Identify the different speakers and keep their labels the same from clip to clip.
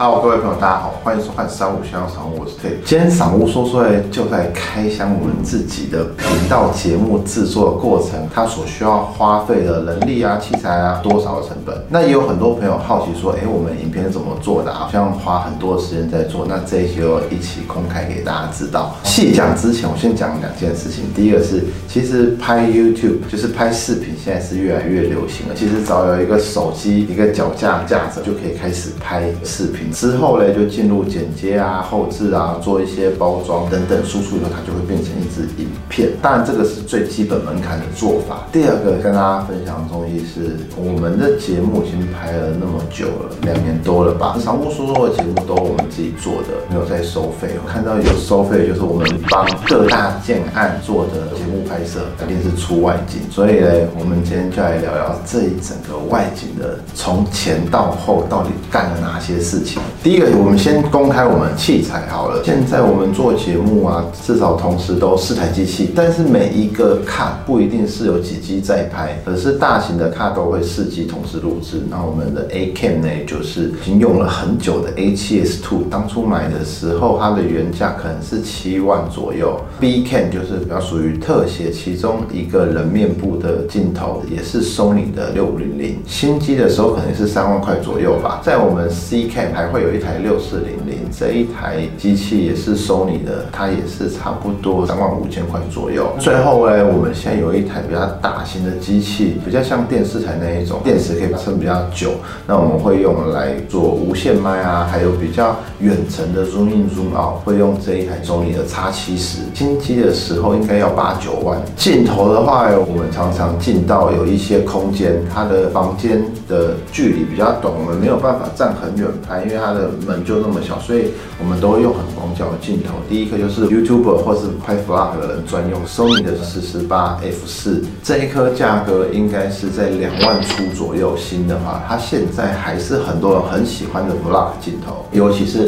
Speaker 1: 好各位朋友，大家好，欢迎收看三五香赏我是 K。今天赏屋说说呢，就在开箱我们自己的频道节目制作的过程，它所需要花费的人力啊、器材啊，多少的成本。那也有很多朋友好奇说，哎，我们影片是怎么做的？好像花很多时间在做。那这一期就一起公开给大家知道。细讲之前，我先讲两件事情。第一个是，其实拍 YouTube 就是拍视频，现在是越来越流行了。其实只要有一个手机、一个脚架架着，就可以开始拍视频。之后呢，就进入剪接啊、后置啊，做一些包装等等，输出以后它就会变成一支影片。当然，这个是最基本门槛的做法。第二个跟大家分享的东西是，我们的节目已经拍了那么久了，两年多了吧。商务说说的节目都我们自己做的，没有在收费。我看到有收费，就是我们帮各大建案做的节目拍摄，肯定是出外景。所以呢，我们今天就来聊聊这一整个外景的，从前到后到底干了哪些事情。第一个，我们先公开我们器材好了。现在我们做节目啊，至少同时都四台机器，但是每一个卡不一定是有几机在拍，可是大型的卡都会四机同时录制。那我们的 A Cam 呢，就是已经用了很久的 A7S Two，当初买的时候它的原价可能是七万左右。B Cam 就是比较属于特写，其中一个人面部的镜头，也是 Sony 的六五零零，新机的时候可能是三万块左右吧。在我们 C Cam 还会有一台六四零零，这一台机器也是 Sony 的，它也是差不多三万五千块左右。最后呢，我们现在有一台比较大型的机器，比较像电视台那一种，电池可以撑比较久。那我们会用来做无线麦啊，还有比较远程的 zoom in zoom out，会用这一台 Sony 的 X 七十。新机的时候应该要八九万。镜头的话，我们常常进到有一些空间，它的房间的距离比较短，我们没有办法站很远拍，因为它的门就那么小，所以我们都会用很广角的镜头。第一颗就是 YouTuber 或是拍 Vlog 的人专用，Sony 的四十八 F 四，这一颗价格应该是在两万出左右。新的话，它现在还是很多人很喜欢的 Vlog 镜头，尤其是。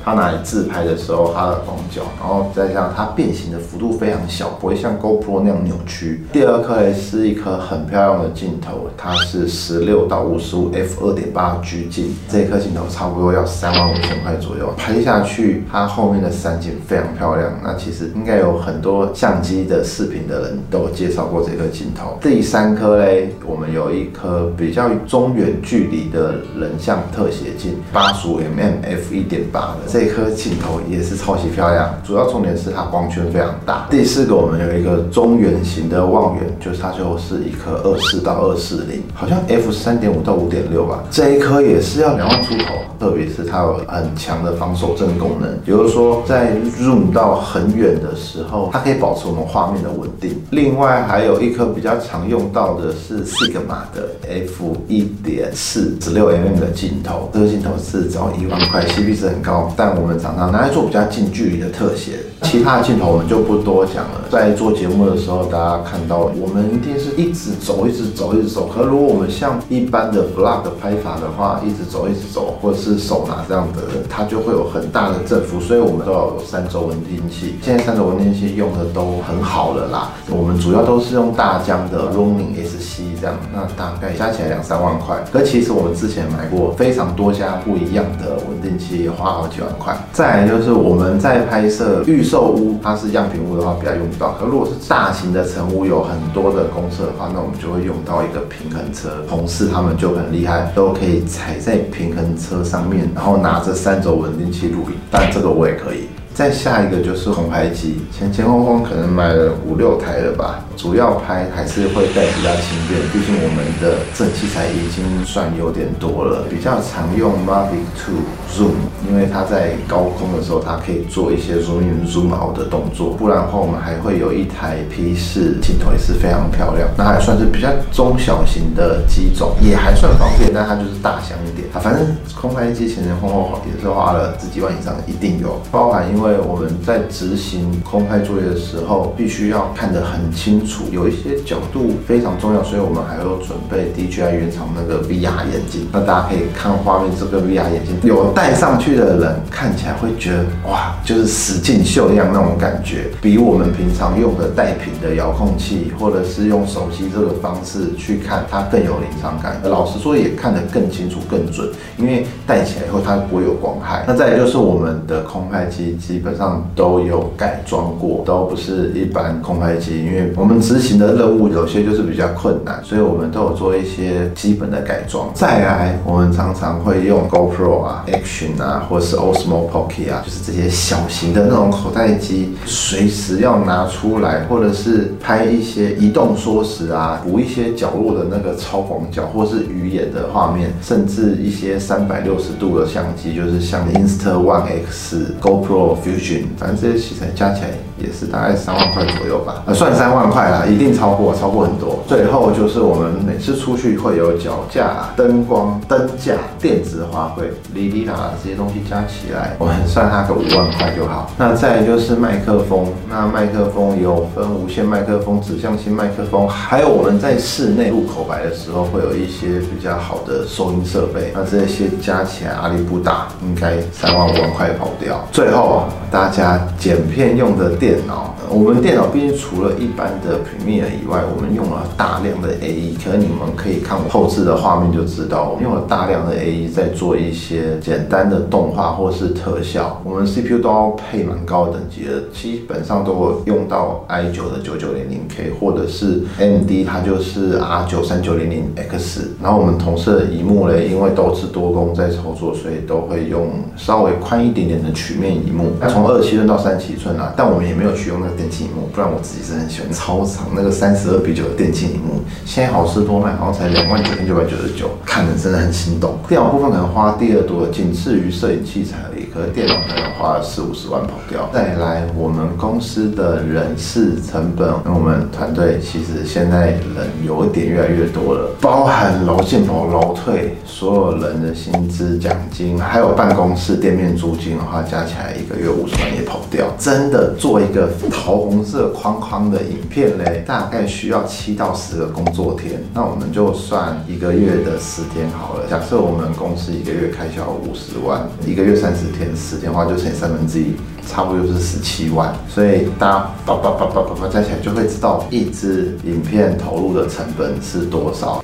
Speaker 1: 它拿来自拍的时候，它的广角，然后再加上它变形的幅度非常小，不会像 GoPro 那样扭曲。第二颗呢是一颗很漂亮的镜头，它是十六到五十五 f 二点八 G 镜，这颗镜头差不多要三万五千块左右。拍下去，它后面的山景非常漂亮。那其实应该有很多相机的视频的人都介绍过这颗镜头。第三颗嘞，我们有一颗比较中远距离的人像特写镜，八十五 mm f 一点八的。这颗镜头也是超级漂亮，主要重点是它光圈非常大。第四个，我们有一个中圆形的望远，就是它就是一颗二四到二四零，好像 f 三点五到五点六吧。这一颗也是要两万出头，特别是它有很强的防守震功能，比如说在 zoom 到很远的时候，它可以保持我们画面的稳定。另外还有一颗比较常用到的是 Sigma 的 f 一点四十六 mm 的镜头，这个镜头是只要一万块，CP 值很高，但我们常常拿来做比较近距离的特写，其他的镜头我们就不多讲了。在做节目的时候，大家看到我们一定是一直走，一直走，一直走。可如果我们像一般的 vlog 拍法的话，一直走，一直走，或者是手拿这样的，它就会有很大的振幅。所以我们都要有三轴稳定器。现在三轴稳定器用的都很好了啦。我们主要都是用大疆的 Ronin SC 这样，那大概加起来两三万块。可其实我们之前买过非常多家不一样的稳定器，花好几万块。再来就是我们在拍摄预售屋，它是样品屋的话比较用不到。可如果是大型的成屋，有很多的公厕的话，那我们就会用到一个平衡车。同事他们就很厉害，都可以踩在平衡车上面，然后拿着三轴稳定器录影。但这个我也可以。再下一个就是空拍机，前前后后可能买了五六台了吧。主要拍还是会带比较轻便，毕竟我们的正器材已经算有点多了。比较常用 Mavic 2 Zoom，因为它在高空的时候，它可以做一些 zoom in zoom out 的动作。不然的话，我们还会有一台 P 四镜头，也是非常漂亮。那还算是比较中小型的机种，也还算方便，但它就是大箱一点。啊，反正空拍机前前后后也是花了十几万以上，一定有。包含因为为我们在执行空拍作业的时候，必须要看得很清楚，有一些角度非常重要，所以我们还有准备 DJI 原厂那个 VR 眼镜。那大家可以看画面，这个 VR 眼镜有戴上去的人看起来会觉得哇，就是使劲秀一样那种感觉，比我们平常用的带屏的遥控器或者是用手机这个方式去看，它更有临场感。老实说，也看得更清楚、更准，因为戴起来以后它不会有光害。那再就是我们的空拍机基本上都有改装过，都不是一般空拍机，因为我们执行的任务有些就是比较困难，所以我们都有做一些基本的改装。再来，我们常常会用 GoPro 啊、Action 啊，或是 Osmo Pocket 啊，就是这些小型的那种口袋机，随时要拿出来，或者是拍一些移动缩时啊，补一些角落的那个超广角，或是鱼眼的画面，甚至一些三百六十度的相机，就是像 Insta One X、GoPro Fusion，反正这些器材加起来也是大概三万块左右吧，呃，算三万块啦，一定超过，超过很多。最后就是我们每次出去会有脚架、灯光、灯架、电子花卉、离离啦这些东西加起来，我们算它个五万块就好。那再就是麦克风，那麦克风有分无线麦克风、指向性麦克风，还有我们在室内录口白的时候会有一些比较好的收音设备，那这些加起来阿里不大应该三万五万块跑不掉。最后 Wow. 大家剪片用的电脑，我们电脑毕竟除了一般的 Premiere 以外，我们用了大量的 AE，可能你们可以看我后置的画面就知道，我们用了大量的 AE 在做一些简单的动画或是特效。我们 CPU 都要配蛮高等级的，基本上都会用到 i9 的 9900K，或者是 M D，它就是 R9 3900X。然后我们同事的荧幕嘞，因为都是多工在操作，所以都会用稍微宽一点点的曲面荧幕，从从二七寸到三七寸啊。但我们也没有去用那个电竞荧幕，不然我自己是很喜欢超长那个三十二比九的电竞荧幕。现在好事多卖，好像才两万九千九百九十九，看着真的很心动。电脑部分可能花第二多，仅次于摄影器材而已，可是电脑可能花了四五十万跑掉。再来，我们公司的人事成本，那我们团队其实现在人有一点越来越多了，包含楼进楼、楼退，所有人的薪资、奖金，还有办公室店面租金的话，加起来一个月五也跑不掉。真的做一个桃红色框框的影片嘞，大概需要七到十个工作天。那我们就算一个月的十天好了。假设我们公司一个月开销五十万，一个月三十天，十天的话就乘以三分之一，差不多就是十七万。所以大家叭叭叭叭叭叭加起来就会知道一支影片投入的成本是多少。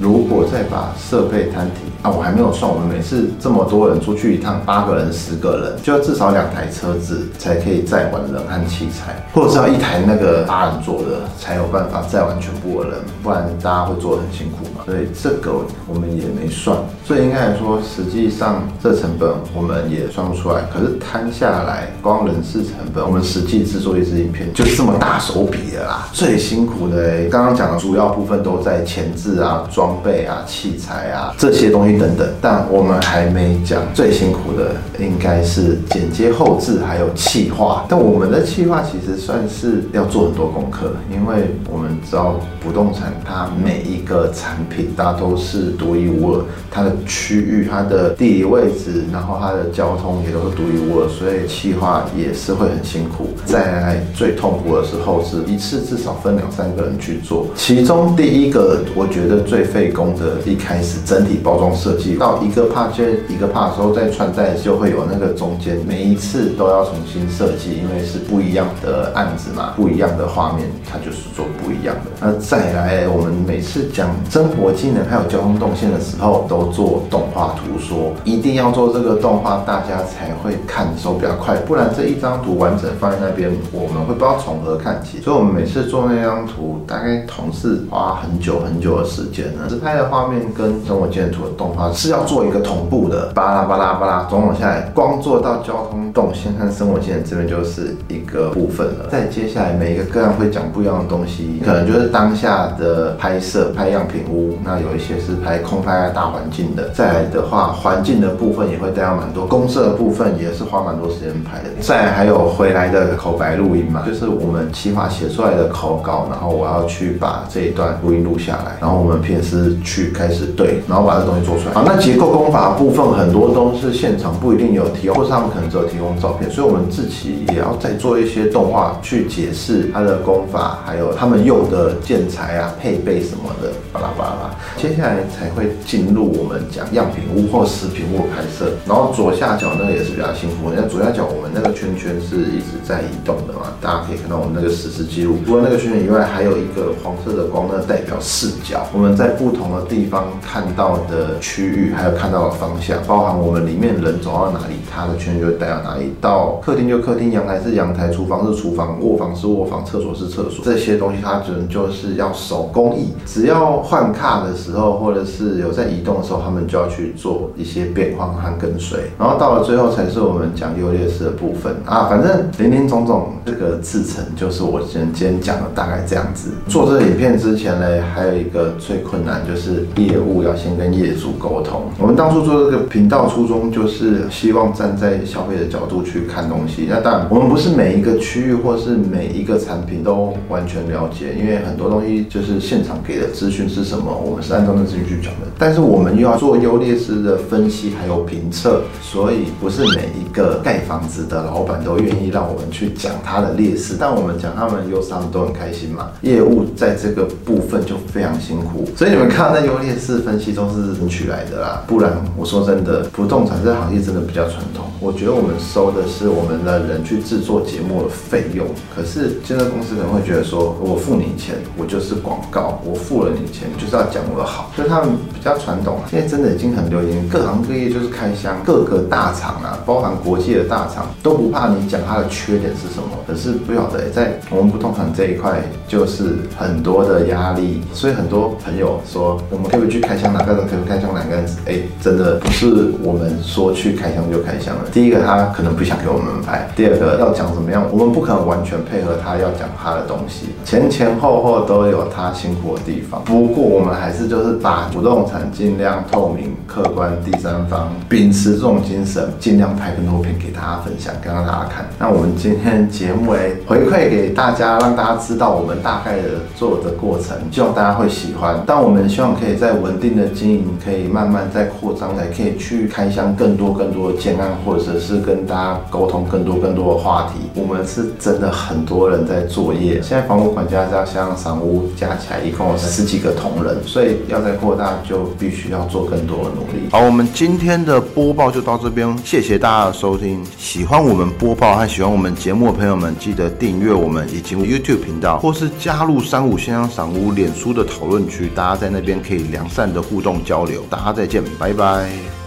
Speaker 1: 如果再把设备摊平啊，我还没有算，我们每次这么多人出去一趟，八个人、十个人，就要至少两台车子才可以载完人和器材，或者是要一台那个八人座的才有办法载完全部的人，不然大家会做得很辛苦嘛。所以这个我们也没算，所以应该来说，实际上这成本我们也算不出来。可是摊下来，光人事成本，我们实际制作一支影片就是这么大手笔的啦。最辛苦的，刚刚讲的主要部分都在前置啊、装装备啊、器材啊这些东西等等，但我们还没讲最辛苦的，应该是剪接后置还有企划。但我们的企划其实算是要做很多功课，因为我们知道不动产它每一个产品大家都是独一无二，它的区域、它的地理位置，然后它的交通也都是独一无二，所以企划也是会很辛苦。再来最痛苦的是后置，一次至少分两三个人去做，其中第一个我觉得最费工的，一开始整体包装设计到一个帕接一个帕的时候，再穿戴就会有那个中间每一次都要重新设计，因为是不一样的案子嘛，不一样的画面，它就是做不一样的。那再来，我们每次讲生活技能还有交通动线的时候，都做动画图说，一定要做这个动画，大家才会看的时候比较快，不然这一张图完整放在那边，我们会不知道从何看起。所以我们每次做那张图，大概同事花很久很久的时间呢。实拍的画面跟生活机能图的动画是要做一个同步的，巴拉巴拉巴拉，总统下来，光做到交通动先看生活线这边就是一个部分了。再接下来每一个个案会讲不一样的东西，可能就是当下的拍摄拍样品屋，那有一些是拍空拍大环境的。再来的话，环境的部分也会带到蛮多，公社的部分也是花蛮多时间拍的。再还有回来的口白录音嘛，就是我们企划写出来的口稿，然后我要去把这一段录音录下来，然后我们片师去开始对，然后把这东西做出来。好，那结构工法部分很多都是现场不一定有提，或是他们可能只有提供照片，所以我们自己也要再做一些动画去解释它的功法，还有他们用的建材啊、配备什么的，巴拉巴拉。接下来才会进入我们讲样品屋或食品屋拍摄，然后左下角那个也是比较辛苦，那左下角我们那个圈圈是一直在移动的嘛，大家可以看到我们那个实时记录。除了那个圈圈以外，还有一个黄色的光，那代表视角。我们在不同的地方看到的区域，还有看到的方向，包含我们里面人走到哪里，它的圈就会带到哪来。到客厅就客厅，阳台是阳台，厨房是厨房，卧房是卧房，厕所是厕所。这些东西它只能就是要手工艺，只要换卡的时候，或者是有在移动的时候，他们就要去做一些变化和跟随。然后到了最后才是我们讲优劣势的部分啊。反正林林总总，这个制成就是我今天今天讲的大概这样子。做这个影片之前呢，还有一个最困难就是业务要先跟业主沟通。我们当初做这个频道初衷就是希望站在消费的角角度去看东西。那当然，我们不是每一个区域或是每一个产品都完全了解，因为很多东西就是现场给的资讯是什么，我们是按照那资讯去讲的。但是我们又要做优劣势的分析还有评测，所以不是每一个盖房子的老板都愿意让我们去讲他的劣势，但我们讲他们优势，他们都很开心嘛。业务在这个部分就非常辛苦，所以你们看到那优劣势分析都是争取来的啦。不然我说真的，不动产这行业真的比较传统。我觉得我们收的是我们的人去制作节目的费用，可是现在公司可能会觉得说，我付你钱，我就是广告，我付了你钱就是要讲我的好，所以他们比较传统。现在真的已经很流行，各行各业就是开箱，各个大厂啊，包含国际的大厂都不怕你讲它的缺点是什么。可是不晓得在我们不动产这一块，就是很多的压力，所以很多朋友说，我们可以去开箱哪个人，可以开箱哪个人？哎，真的不是我们说去开箱就开箱了。第一个他可能不想给我们拍，第二个要讲怎么样，我们不可能完全配合他要讲他的东西，前前后后都有他辛苦的地方。不过我们还是就是把不动产尽量透明、客观、第三方，秉持这种精神，尽量拍更多片给大家分享，跟让大家看。那我们今天节目诶回馈给大家，让大家知道我们大概的做的过程，希望大家会喜欢。但我们希望可以在稳定的经营，可以慢慢在扩张，才可以去开箱更多更多的建案，或者是跟大家沟通更多更多的话题。我们是真的很多人在作业，现在房屋管家加像赏屋加起来一共有十几个同仁，所以要再扩大就必须要做更多的努力。好，我们今天的播报就到这边，谢谢大家的收听。喜欢我们播报和喜欢我们节目的朋友们，记得订阅我们以及 YouTube 频道，或是加入三五先生赏屋脸书的讨论区，大家在那边可以良善的互动交流。大家再见，拜拜。